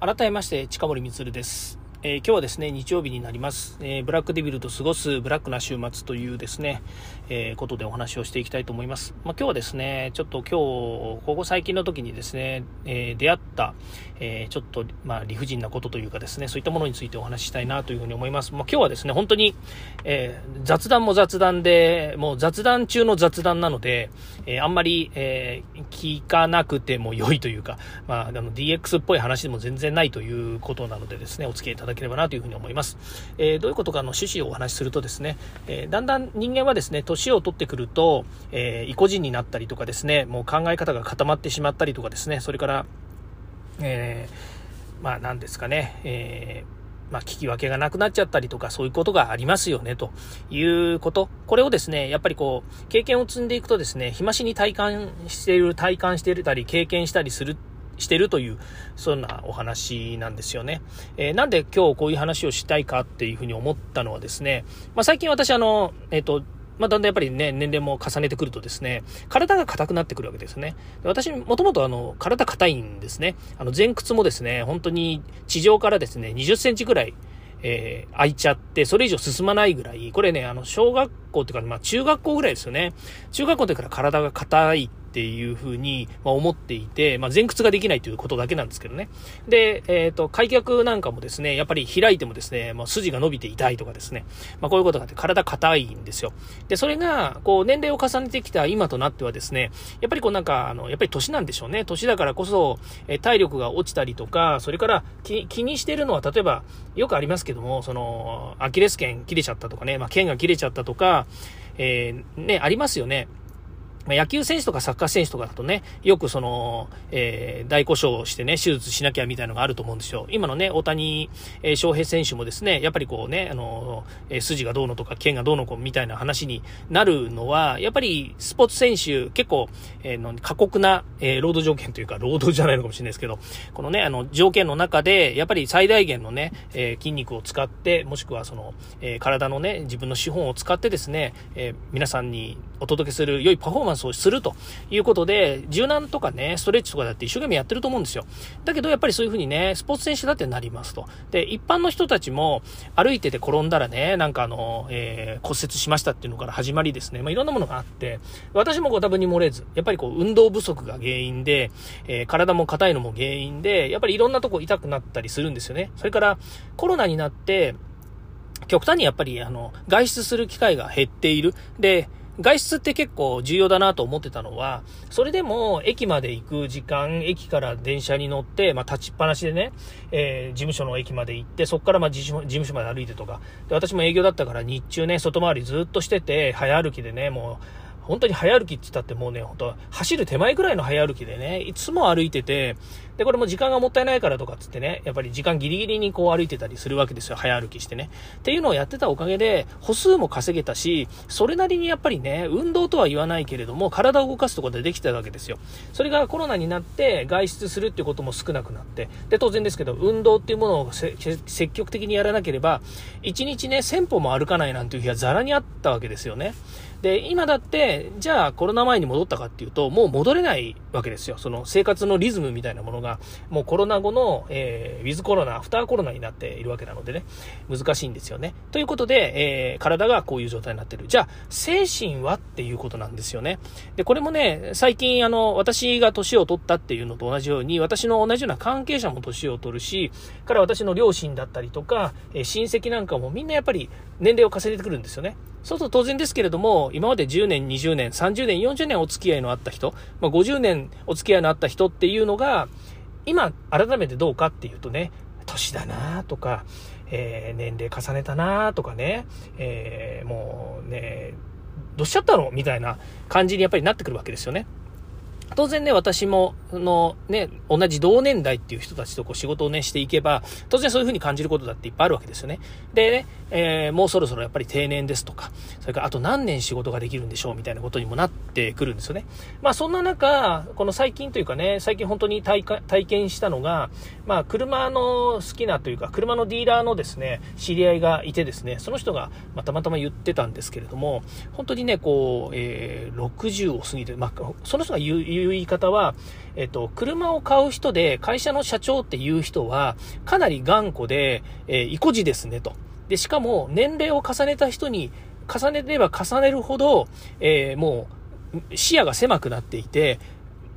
改めまして近森光です、えー、今日はですね日曜日になります、えー、ブラックデビルと過ごすブラックな週末というですね、えー、ことでお話をしていきたいと思います、まあ、今日はですねちょっと今日ここ最近の時にですね、え出会った、えちょっとまあ理不尽なことというかですねそういったものについてお話ししたいなというふうに思います、まあ、今日はですね本当に、え雑談も雑談でもう雑談中の雑談なので、えあんまり、え聞かなくても良いというか、まあ、あの DX っぽい話でも全然ないということなのでですねお付き合いいただだければなというふうに思います。えー、どういうことかの趣旨をお話しするとですね、えー、だんだん人間はですね、年を取ってくると、えー、意固地になったりとかですね、もう考え方が固まってしまったりとかですね、それから、えまあ何ですかね、えまあ、聞き分けがなくなっちゃったりとか、そういうことがありますよね、ということ。これをですね、やっぱりこう、経験を積んでいくとですね、日増しに体感している、体感していたり、経験したりするしてるという、そんなお話なんですよね。えー、なんで今日こういう話をしたいかっていうふうに思ったのはですね、まあ、最近私あの、えっ、ー、と、まあ、だんだんやっぱりね、年齢も重ねてくるとですね、体が硬くなってくるわけですね。私、もともとあの、体硬いんですね。あの、前屈もですね、本当に地上からですね、20センチぐらい、えー、開いちゃって、それ以上進まないぐらい、これね、あの、小学校っていうか、まあ、中学校ぐらいですよね。中学校の時から体が硬いっていうふうに、ま思っていて、まあ、前屈ができないということだけなんですけどね。で、えっ、ー、と、開脚なんかもですね、やっぱり開いてもですね、まあ、筋が伸びて痛いとかですね、まあ、こういうことがあって体硬いんですよ。で、それが、こう、年齢を重ねてきた今となってはですね、やっぱりこうなんか、あの、やっぱり年なんでしょうね。年だからこそ、え体力が落ちたりとか、それから気にしてるのは、例えば、よくありますけども、その、アキレス腱切れちゃったとかね、まあ、腱が切れちゃったとか、えー、ね、ありますよね。ま野球選手とかサッカー選手とかだとね、よくその、えー、大故障してね、手術しなきゃみたいなのがあると思うんですよ。今のね、大谷、えー、翔平選手もですね、やっぱりこうね、あの、えー、筋がどうのとか、剣がどうのこうみたいな話になるのは、やっぱりスポーツ選手、結構、えー、の過酷な、えー、労働条件というか、労働じゃないのかもしれないですけど、このね、あの、条件の中で、やっぱり最大限のね、えー、筋肉を使って、もしくはその、えー、体のね、自分の資本を使ってですね、えー、皆さんにお届けする良いパフォーマンスをするということで、柔軟とかね、ストレッチとかだって一生懸命やってると思うんですよ。だけどやっぱりそういう風にね、スポーツ選手だってなりますと。で、一般の人たちも歩いてて転んだらね、なんかあの、えー、骨折しましたっていうのから始まりですね、まあ、いろんなものがあって、私もご多分に漏れず、やっぱりこう、運動不足が原因で、えー、体も硬いのも原因で、やっぱりいろんなとこ痛くなったりするんですよね。それから、コロナになって、極端にやっぱり、あの、外出する機会が減っている。で、外出って結構重要だなと思ってたのは、それでも駅まで行く時間、駅から電車に乗って、まあ立ちっぱなしでね、えー、事務所の駅まで行って、そこからまあ事務所まで歩いてとか、で私も営業だったから日中ね、外回りずっとしてて、早歩きでね、もう、本当に早歩きって言ったってもうね、本当走る手前ぐらいの早歩きでね、いつも歩いてて、で、これも時間がもったいないからとかっつってね、やっぱり時間ギリギリにこう歩いてたりするわけですよ。早歩きしてね。っていうのをやってたおかげで、歩数も稼げたし、それなりにやっぱりね、運動とは言わないけれども、体を動かすとこでできたわけですよ。それがコロナになって外出するってことも少なくなって、で、当然ですけど、運動っていうものを積極的にやらなければ、1日ね、1000歩も歩かないなんていう日はザラにあったわけですよね。で、今だって、じゃあコロナ前に戻ったかっていうと、もう戻れないわけですよ。その生活のリズムみたいなものが、もうコロナ後の、えー、ウィズコロナ、アフターコロナになっているわけなのでね、難しいんですよね。ということで、えー、体がこういう状態になってる。じゃあ、精神はっていうことなんですよね。で、これもね、最近、あの、私が年を取ったっていうのと同じように、私の同じような関係者も年を取るし、から私の両親だったりとか、えー、親戚なんかもみんなやっぱり年齢を重ねてくるんですよね。そうすると当然ですけれども、今まで10年、20年、30年、40年お付き合いのあった人、まあ、50年お付き合いのあった人っていうのが、今、改めてどうかっていうとね、年だなとか、えー、年齢重ねたなとかね、えー、もうね、どうしちゃったのみたいな感じにやっぱりなってくるわけですよね。当然ね、私も、の、ね、同じ同年代っていう人たちとこう仕事をね、していけば、当然そういう風に感じることだっていっぱいあるわけですよね。でね、えー、もうそろそろやっぱり定年ですとか、それからあと何年仕事ができるんでしょうみたいなことにもなってくるんですよね。まあそんな中、この最近というかね、最近本当に体体験したのが、まあ車の好きなというか、車のディーラーのですね、知り合いがいてですね、その人が、ま、たまたま言ってたんですけれども、本当にね、こう、えー、60を過ぎて、まあ、その人が言ういう言い方は、えっと、車を買う人で会社の社長っていう人は、かなり頑固で、えー、意固地ですねと。で、しかも年齢を重ねた人に、重ねれば重ねるほど、えー、もう視野が狭くなっていて、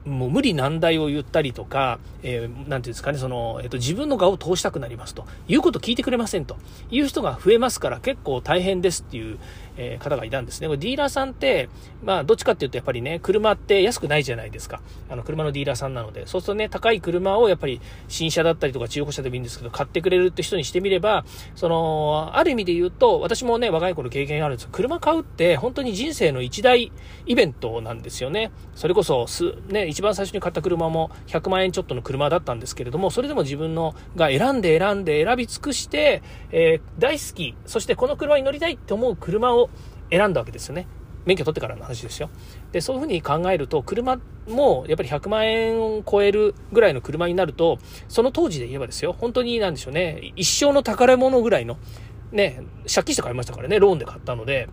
もう無理難題を言ったりとか、えー、ていうんですかね、その、えっ、と、自分の顔を通したくなりますと。いうこと聞いてくれませんと。いう人が増えますから結構大変ですっていう、えー、方がいたんですね。これディーラーさんって、まあ、どっちかっていうとやっぱりね、車って安くないじゃないですか。あの、車のディーラーさんなので。そうするとね、高い車をやっぱり新車だったりとか中古車でもいいんですけど、買ってくれるって人にしてみれば、その、ある意味で言うと、私もね、若い頃経験があるんです車買うって本当に人生の一大イベントなんですよね。それこそ、す、ね、一番最初に買った車も100万円ちょっとの車だったんですけれども、それでも自分のが選んで選んで選び尽くして、えー、大好き、そしてこの車に乗りたいって思う車を選んだわけですよね。免許取ってからの話ですよ。で、そういうふうに考えると、車もやっぱり100万円を超えるぐらいの車になると、その当時で言えばですよ、本当になんでしょうね、一生の宝物ぐらいの、ね、借金して買いましたからね、ローンで買ったので、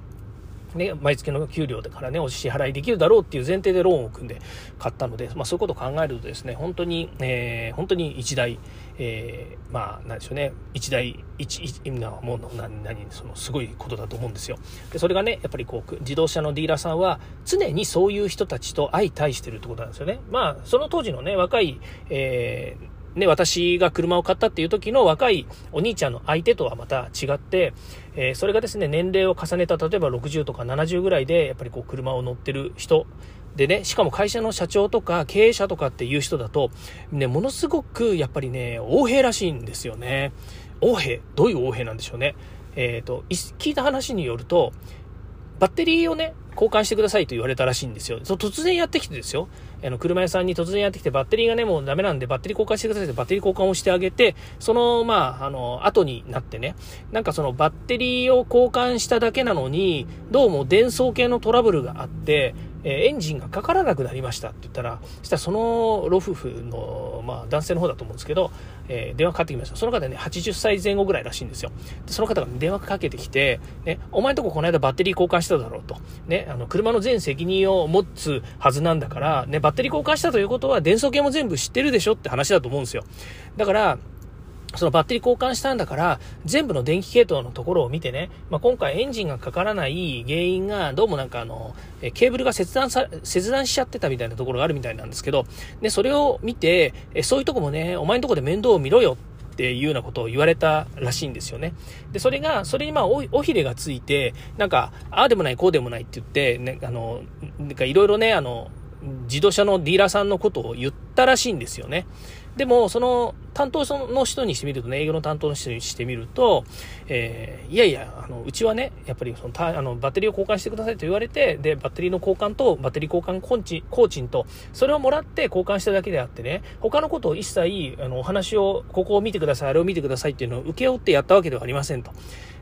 ね、毎月の給料でからね、お支払いできるだろうっていう前提でローンを組んで買ったので、まあそういうことを考えるとですね、本当に、えー、本当に一大、えー、まあ、なんでしょうね、一大、一、一、な、もう、何、何、その、すごいことだと思うんですよ。で、それがね、やっぱりこう、自動車のディーラーさんは、常にそういう人たちと相対してるってことなんですよね。まあ、その当時のね、若い、えー、ね、私が車を買ったっていう時の若いお兄ちゃんの相手とはまた違って、えー、それがですね、年齢を重ねた、例えば60とか70ぐらいで、やっぱりこう車を乗ってる人でね、しかも会社の社長とか経営者とかっていう人だと、ね、ものすごくやっぱりね、横兵らしいんですよね。横兵どういう横兵なんでしょうね。えっ、ー、と、聞いた話によると、バッテリーをね、交換してくださいと言われたらしいんですよ。突然やってきてですよ。あの、車屋さんに突然やってきて、バッテリーがね、もうダメなんで、バッテリー交換してくださいってバッテリー交換をしてあげて、その、まあ、あの、後になってね、なんかそのバッテリーを交換しただけなのに、どうも電装系のトラブルがあって、えエンジンがかからなくなりましたって言ったら、そしたらその老夫婦の、まあ、男性の方だと思うんですけど、えー、電話かかってきました。その方ね、80歳前後ぐらいらしいんですよ。でその方が電話かけてきて、ね、お前んとここの間バッテリー交換しただろうと。ね、あの、車の全責任を持つはずなんだから、ね、バッテリー交換したということは、電素系も全部知ってるでしょって話だと思うんですよ。だから、そのバッテリー交換したんだから、全部の電気系統のところを見てね、まあ、今回エンジンがかからない原因が、どうもなんかあの、ケーブルが切断さ、切断しちゃってたみたいなところがあるみたいなんですけど、で、それを見て、そういうとこもね、お前のとこで面倒を見ろよっていうようなことを言われたらしいんですよね。で、それが、それにまあお、おひれがついて、なんか、ああでもない、こうでもないって言って、ね、あの、なんかいろいろね、あの、自動車のディーラーさんのことを言ったらしいんですよね。でも、その担当の人にしてみるとね、営業の担当の人にしてみると、えー、いやいや、あの、うちはね、やっぱりそのたあのバッテリーを交換してくださいと言われて、で、バッテリーの交換とバッテリー交換工賃工賃と、それをもらって交換しただけであってね、他のことを一切、あの、お話を、ここを見てください、あれを見てくださいっていうのを請け負ってやったわけではありませんと。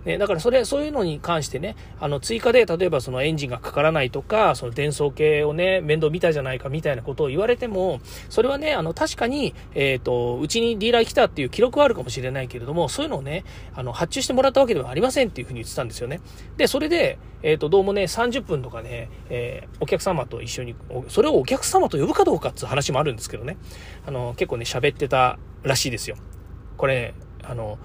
ね、だからそれ、そういうのに関してね、あの、追加で、例えばそのエンジンがかからないとか、その伝送系をね、面倒見たじゃないかみたいなことを言われても、それはね、あの、確かに、えっ、ー、と、うちにディーラー来たっていう記録はあるかもしれないけれども、そういうのをね、あの、発注してもらったわけではありませんっていうふうに言ってたんですよね。で、それで、えっ、ー、と、どうもね、30分とかね、えー、お客様と一緒に、それをお客様と呼ぶかどうかっていう話もあるんですけどね、あの、結構ね、喋ってたらしいですよ。これ、あの、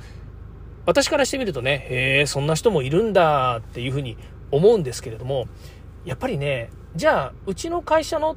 私からしてみるとね、へえ、そんな人もいるんだっていうふうに思うんですけれども、やっぱりね、じゃあ、うちの会社の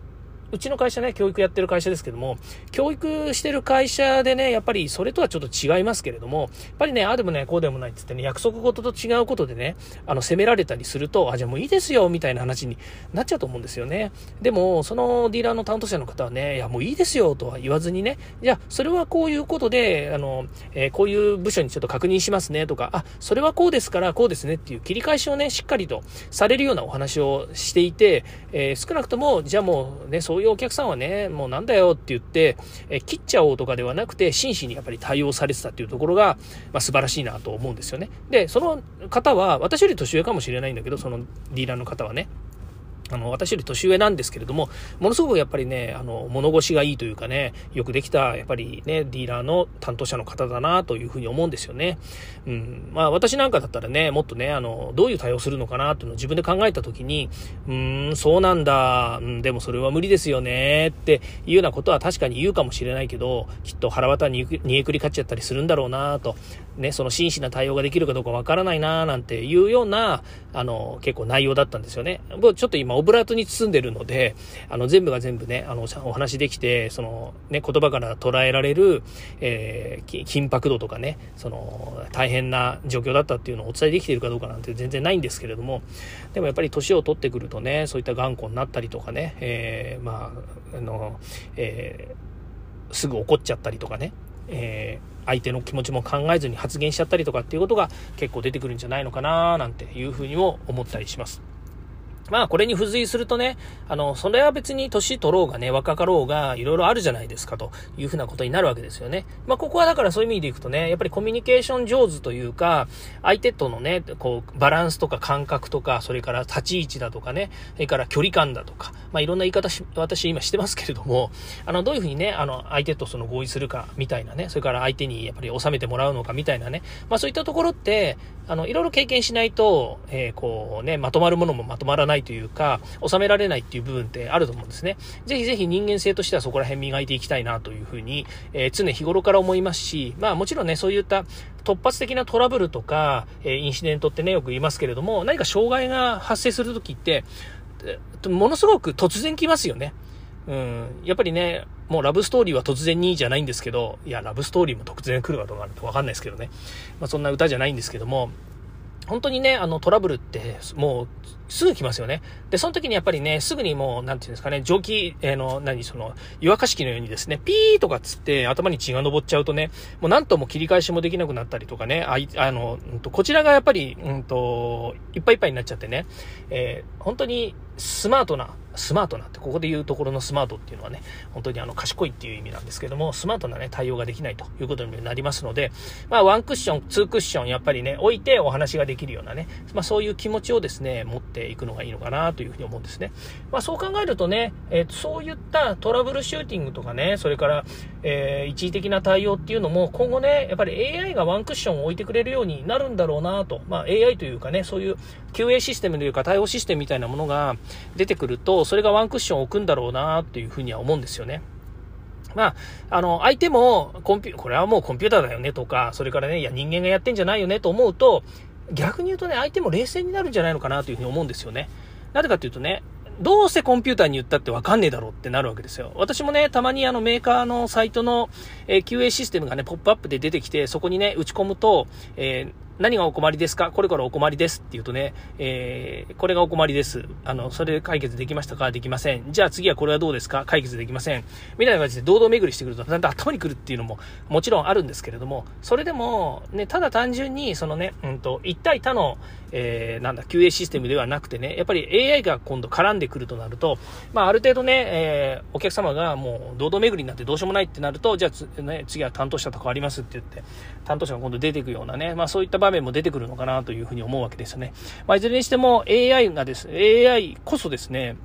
うちの会社ね、教育やってる会社ですけども、教育してる会社でね、やっぱりそれとはちょっと違いますけれども、やっぱりね、ああでもない、こうでもないって言ってね、約束事と違うことでね、あの、責められたりすると、あ、じゃあもういいですよ、みたいな話になっちゃうと思うんですよね。でも、そのディーラーの担当者の方はね、いや、もういいですよ、とは言わずにね、じゃあ、それはこういうことで、あの、えー、こういう部署にちょっと確認しますね、とか、あ、それはこうですから、こうですねっていう切り返しをね、しっかりとされるようなお話をしていて、えー、少なくとも、じゃあもうね、そうういうお客さんはね、もうなんだよって言って、え切っちゃおうとかではなくて、真摯にやっぱり対応されてたっていうところが、まあ、素晴らしいなと思うんですよね。で、その方は、私より年上かもしれないんだけど、そのディーラーの方はね。あの、私より年上なんですけれども、ものすごくやっぱりね、あの、物腰がいいというかね、よくできた、やっぱりね、ディーラーの担当者の方だなというふうに思うんですよね。うん。まあ、私なんかだったらね、もっとね、あの、どういう対応するのかなっていうのを自分で考えたときに、うーん、そうなんだ、うん、でもそれは無理ですよね、っていうようなことは確かに言うかもしれないけど、きっと腹渡に煮えくり勝っちゃったりするんだろうなと、ね、その真摯な対応ができるかどうかわからないななんていうような、あの、結構内容だったんですよね。僕ちょっと今、オブラートに包んでるので、あの、全部が全部ね、あの、お話できて、その、ね、言葉から捉えられる、えー、緊迫度とかね、その、大変な状況だったっていうのをお伝えできているかどうかなんて全然ないんですけれども、でもやっぱり年を取ってくるとね、そういった頑固になったりとかね、えー、まあ、あの、えー、すぐ怒っちゃったりとかね、えー、相手の気持ちも考えずに発言しちゃったりとかっていうことが結構出てくるんじゃないのかななんていうふうにも思ったりします。まあこれに付随するとね、あの、それは別に年取ろうがね、若かろうが、いろいろあるじゃないですかというふうなことになるわけですよね。まあここはだからそういう意味でいくとね、やっぱりコミュニケーション上手というか、相手とのね、こう、バランスとか感覚とか、それから立ち位置だとかね、それから距離感だとか、まあいろんな言い方し、私今してますけれども、あの、どういうふうにね、あの、相手とその合意するかみたいなね、それから相手にやっぱり収めてもらうのかみたいなね、まあそういったところって、あの、いろいろ経験しないと、えー、こうね、まとまるものもまとまらないというか、収められないっていう部分ってあると思うんですね。ぜひぜひ人間性としてはそこら辺磨いていきたいなというふうに、えー、常日頃から思いますし、まあもちろんね、そういった突発的なトラブルとか、えー、インシデントってね、よく言いますけれども、何か障害が発生するときって、ものすごく突然来ますよね。うん。やっぱりね、もうラブストーリーは突然にじゃないんですけど、いや、ラブストーリーも突然来るかどうかわかんないですけどね。まあそんな歌じゃないんですけども、本当にね、あのトラブルってもうすぐ来ますよね。で、その時にやっぱりね、すぐにもう、なんていうんですかね、蒸気、えー、の、何、その、湯沸かし器のようにですね、ピーとかつって頭に血が昇っちゃうとね、もうなんとも切り返しもできなくなったりとかね、あい、あの、うんと、こちらがやっぱり、うんと、いっぱいいっぱいになっちゃってね、えー、本当にスマートな、スマートなって、ここで言うところのスマートっていうのはね、本当にあの、賢いっていう意味なんですけども、スマートなね、対応ができないということになりますので、まあ、ワンクッション、ツークッション、やっぱりね、置いてお話ができるようなね、まあ、そういう気持ちをですね、持ってていくのがいいのかなというふうに思うんですね。まあ、そう考えるとね、えー、そういったトラブルシューティングとかね、それから、えー、一時的な対応っていうのも、今後ね、やっぱり AI がワンクッションを置いてくれるようになるんだろうなと、まあ、AI というかね、そういう QA システムというか対応システムみたいなものが出てくると、それがワンクッションを置くんだろうなというふうには思うんですよね。まあ、あの、相手も、コンピュ、これはもうコンピューターだよねとか、それからね、いや、人間がやってんじゃないよねと思うと、逆に言うとね、相手も冷静になるんじゃないのかなというふうに思うんですよね。なぜかというとね、どうせコンピューターに言ったってわかんねえだろうってなるわけですよ。私もね、たまにあのメーカーのサイトの、えー、QA システムがね、ポップアップで出てきて、そこにね、打ち込むと、えー何がお困りですか？これからお困りですって言うとね、えー、これがお困りです。あの、それで解決できましたか？できません。じゃあ次はこれはどうですか？解決できません。みたいな感じで堂々巡りしてくると、だんだん頭に来るっていうのももちろんあるんですけれども、それでも、ね、ただ単純に、そのね、うんと、一対他の、えー、なんだ、QA システムではなくてね、やっぱり AI が今度絡んでくるとなると、まあ、ある程度ね、えー、お客様がもう堂々巡りになってどうしようもないってなると、じゃあ、ね、次は担当者と変わりますって言って、担当者が今度出ていくようなね、まあそういった場面も出てくるのかなというふうに思うわけですよね。まあいずれにしても AI がです、AI こそですね、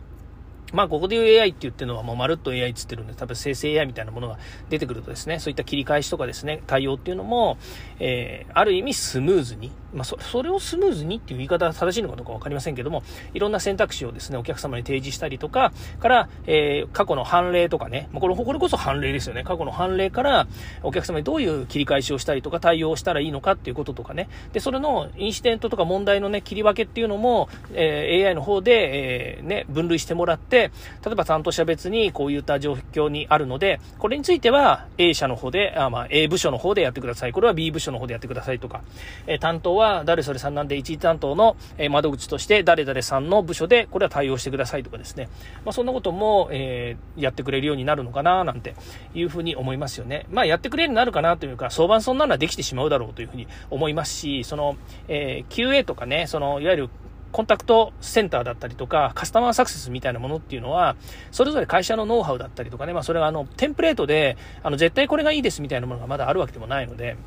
まあ、ここで言う AI って言ってるのはもうまるっと AI って言ってるんで、多分生成 AI みたいなものが出てくるとですね、そういった切り返しとかですね、対応っていうのも、えー、ある意味スムーズに、まあ、そそれをスムーズにっていう言い方が正しいのかどうか分かりませんけども、いろんな選択肢をですね、お客様に提示したりとか、から、えー、過去の判例とかね、まあこれこれこそ判例ですよね。過去の判例から、お客様にどういう切り返しをしたりとか、対応したらいいのかっていうこととかね、で、それのインシデントとか問題のね、切り分けっていうのも、えー、AI の方で、えー、ね、分類してもらって、例えば担当者別にこういった状況にあるので、これについては A 社の方で、あまあ、A 部署の方でやってください。これは B 部署の方でやってくださいとか、え、担当は誰それさんなんで、一時担当の、窓口として誰々さんの部署で、これは対応してくださいとかですね。まあ、そんなことも、えー、やってくれるようになるのかな、なんていうふうに思いますよね。まあ、やってくれるようになるかなというか、相場そんなのはできてしまうだろうというふうに思いますし、その、えー、QA とかね、その、いわゆるコンタクトセンターだったりとか、カスタマーサクセスみたいなものっていうのは、それぞれ会社のノウハウだったりとかね、まあそれはあの、テンプレートで、あの、絶対これがいいですみたいなものがまだあるわけでもないので、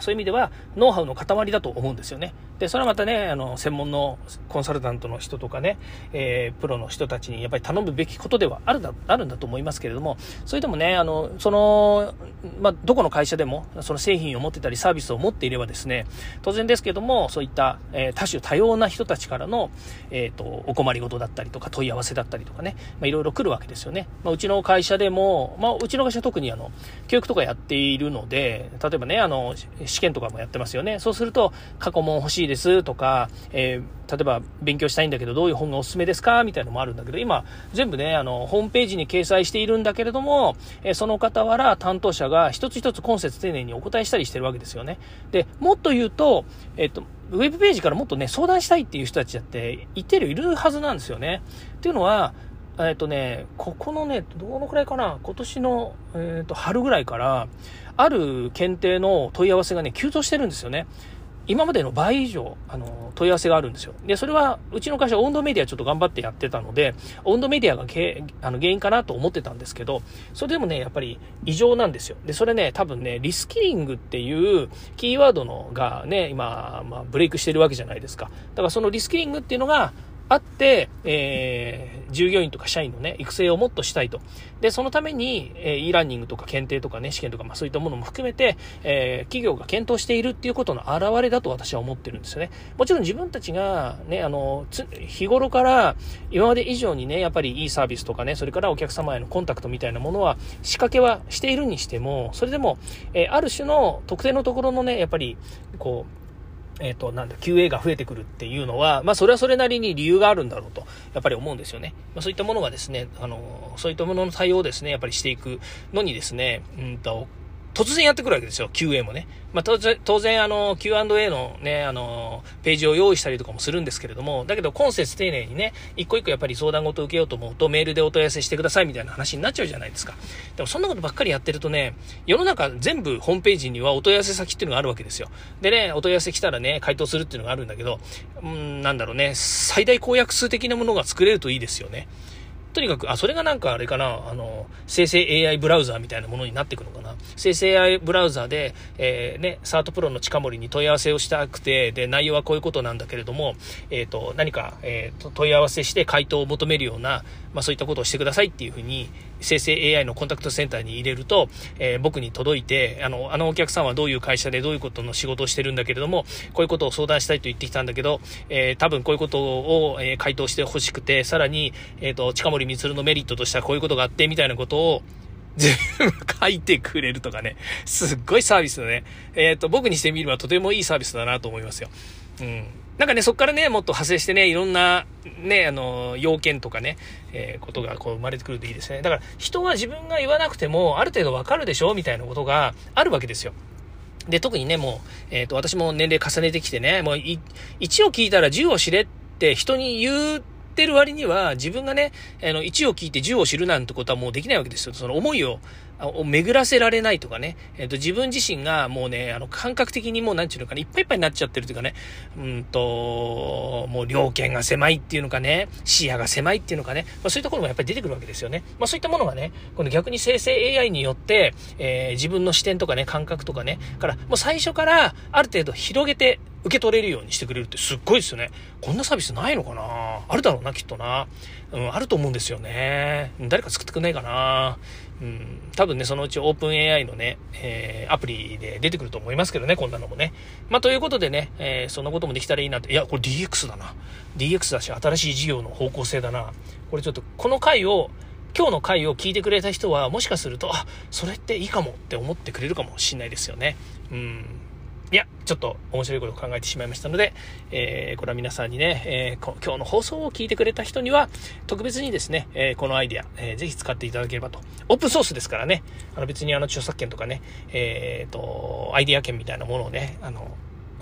そういう意味ではノウハウの塊だと思うんですよね。で、それはまたね、あの、専門のコンサルタントの人とかね、えー、プロの人たちにやっぱり頼むべきことではあるだ、あるんだと思いますけれども、それでもね、あの、その、まあ、どこの会社でも、その製品を持ってたりサービスを持っていればですね、当然ですけども、そういった、えー、多種多様な人たちからの、えっ、ー、と、お困りごとだったりとか問い合わせだったりとかね、まあ、いろいろ来るわけですよね。まあ、うちの会社でも、まあ、うちの会社特にあの、教育とかやっているので、例えばね、あの、試験とかもやってますよね。そうすると、過去問欲しいですとか、えー、例えば勉強したいんだけどどういう本がおすすめですかみたいなのもあるんだけど、今、全部ね、あの、ホームページに掲載しているんだけれども、えー、その傍ら担当者が一つ一つ今節丁寧にお答えしたりしてるわけですよね。で、もっと言うと、えっ、と、ウェブページからもっとね、相談したいっていう人たちだって一定量いるはずなんですよね。っていうのは、えっ、とね、ここのね、どのくらいかな、今年の、えっ、と、春ぐらいから、ある検定の問い合わせがね、急増してるんですよね。今までの倍以上、あの、問い合わせがあるんですよ。で、それは、うちの会社、温度メディアちょっと頑張ってやってたので、温度メディアがけあの原因かなと思ってたんですけど、それでもね、やっぱり異常なんですよ。で、それね、多分ね、リスキリングっていうキーワードのがね、今、まあ、ブレイクしてるわけじゃないですか。だからそのリスキリングっていうのが、あって、えー、従業員とか社員のね、育成をもっとしたいと。で、そのために、えー、e ラーニングとか検定とかね、試験とか、まあそういったものも含めて、えー、企業が検討しているっていうことの表れだと私は思ってるんですよね。もちろん自分たちがね、あの、日頃から今まで以上にね、やっぱりいいサービスとかね、それからお客様へのコンタクトみたいなものは仕掛けはしているにしても、それでも、えー、ある種の特定のところのね、やっぱり、こう、えっ、ー、と、なんだ、QA が増えてくるっていうのは、まあ、それはそれなりに理由があるんだろうと、やっぱり思うんですよね。まあ、そういったものがですね、あの、そういったものの対応をですね、やっぱりしていくのにですね、うんと、突然やってくるわけですよ、QA もね。まあ、当然、あの、Q&A のね、あの、ページを用意したりとかもするんですけれども、だけど、今節丁寧にね、一個一個やっぱり相談事を受けようと思うと、メールでお問い合わせしてくださいみたいな話になっちゃうじゃないですか。でも、そんなことばっかりやってるとね、世の中全部ホームページにはお問い合わせ先っていうのがあるわけですよ。でね、お問い合わせ来たらね、回答するっていうのがあるんだけど、うん、なんだろうね、最大公約数的なものが作れるといいですよね。とにかく、あ、それがなんかあれかな、あの、生成 AI ブラウザーみたいなものになっていくのかな。生成 AI ブラウザーで、えー、ね、サートプロの近森に問い合わせをしたくて、で、内容はこういうことなんだけれども、えっ、ー、と、何か、えー、問い合わせして回答を求めるような、まあそういったことをしてくださいっていうふうに、生成 AI のコンタクトセンターに入れると、えー、僕に届いて、あの、あのお客さんはどういう会社でどういうことの仕事をしてるんだけれども、こういうことを相談したいと言ってきたんだけど、えー、多分こういうことを、え、回答してほしくて、さらに、えっ、と、近森光のメリットとしてはこういうことがあって、みたいなことを、全部書いてくれるとかね。すっごいサービスだね。えっ、と、僕にしてみればとてもいいサービスだなと思いますよ。うん。なんかね、そこからね、もっと派生してね、いろんな、ね、あの、要件とかね、えー、ことがこう生まれてくるといいですね。だから、人は自分が言わなくても、ある程度わかるでしょみたいなことがあるわけですよ。で、特にね、もう、えっ、ー、と、私も年齢重ねてきてね、もう、1を聞いたら10を知れって人に言うってる割には、自分がね、あの、1を聞いて10を知るなんてことはもうできないわけですよ。その思いを、を巡らせられないとかね、えっ、ー、と、自分自身がもうね、あの、感覚的にもう、なんちゅうのかな、いっぱいいっぱいになっちゃってるというかね、うんと、もう、両権が狭いっていうのかね、視野が狭いっていうのかね、まあ、そういったところもやっぱり出てくるわけですよね。まあ、そういったものがね、この逆に生成 AI によって、えー、自分の視点とかね、感覚とかね、から、もう最初から、ある程度広げて、受け取れるようにしてくれるってすっごいですよね。こんなサービスないのかな？あるだろうな、きっとな。うん、あると思うんですよね。誰か作ってくんないかなうん、多分ね、そのうちオープン AI のね、えー、アプリで出てくると思いますけどね、こんなのもね。まあ、ということでね、えー、そんなこともできたらいいなって。いや、これ DX だな。DX だし、新しい事業の方向性だな。これちょっと、この回を、今日の回を聞いてくれた人は、もしかすると、あ、それっていいかもって思ってくれるかもしんないですよね。うん。いや、ちょっと面白いことを考えてしまいましたので、えー、これは皆さんにね、えー、今日の放送を聞いてくれた人には、特別にですね、えー、このアイデア、えー、ぜひ使っていただければと。オープンソースですからね、あの別にあの著作権とかね、えっ、ー、と、アイデア権みたいなものをね、あの、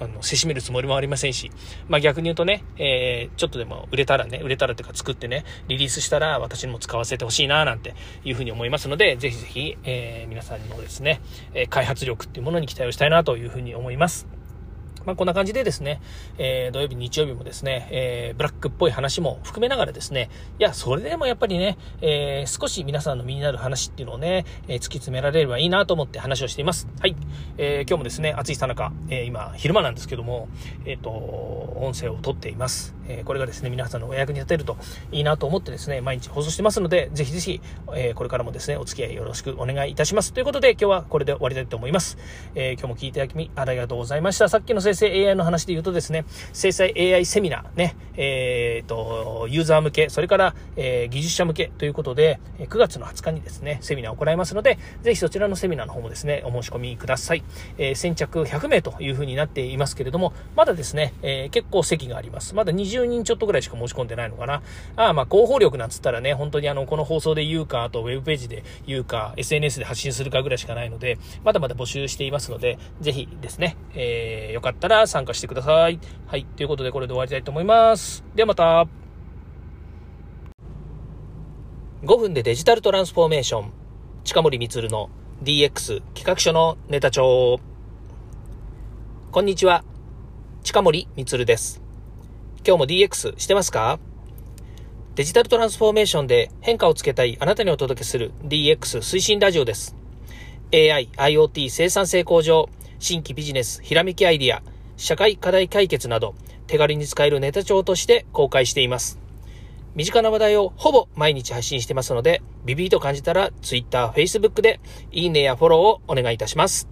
あの、せしめるつもりもありませんし、まあ逆に言うとね、えー、ちょっとでも売れたらね、売れたらっていうか作ってね、リリースしたら私にも使わせてほしいななんていうふうに思いますので、ぜひぜひ、えー、皆さんにもですね、え開発力っていうものに期待をしたいなというふうに思います。まあ、こんな感じでですね、えー、土曜日、日曜日もですね、えー、ブラックっぽい話も含めながらですね、いや、それでもやっぱりね、えー、少し皆さんの身になる話っていうのをね、え突き詰められればいいなと思って話をしています。はい。えー今日もですね、暑いさなか、え今、昼間なんですけども、えっ、と、音声を撮っています。えこれがですね、皆さんのお役に立てるといいなと思ってですね、毎日放送してますので、ぜひぜひ、えこれからもですね、お付き合いよろしくお願いいたします。ということで、今日はこれで終わりたいと思います。え今日も聞いていただきありがとうございました。さっきの生成 AI の話で言うとですね、生成 AI セミナーね、えー、と、ユーザー向け、それから、えー、技術者向けということで、9月の20日にですね、セミナーを行いますので、ぜひそちらのセミナーの方もですね、お申し込みください。え、先着100名というふうになっていますけれども、まだですね、え、結構席があります。まだ20人ちょっとぐらいしか申し込んでないのかな。ああ、まあ、広報力なんつったらね、本当にあの、この放送で言うか、あとウェブページで言うか、SNS で発信するかぐらいしかないので、まだまだ募集していますので、ぜひですね、えー、よかったら参加してください。はい。ということで、これで終わりたいと思います。ではまた。5分でデジタルトランスフォーメーション。近森光の DX 企画書のネタ帳。こんにちは。近森光です。今日も DX してますか？デジタルトランスフォーメーションで変化をつけたいあなたにお届けする DX 推進ラジオです。AI、IoT 生産性向上、新規ビジネス、ひらめきアイディア、社会課題解決など、手軽に使えるネタ帳として公開しています。身近な話題をほぼ毎日配信してますので、ビビーと感じたら Twitter、Facebook でいいねやフォローをお願いいたします。